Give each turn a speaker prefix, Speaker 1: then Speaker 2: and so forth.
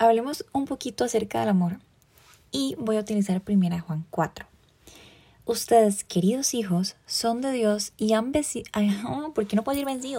Speaker 1: hablemos un poquito acerca del amor y voy a utilizar primera Juan 4. Ustedes, queridos hijos, son de Dios y han vencido. ¿Por qué no puedo ir vencido?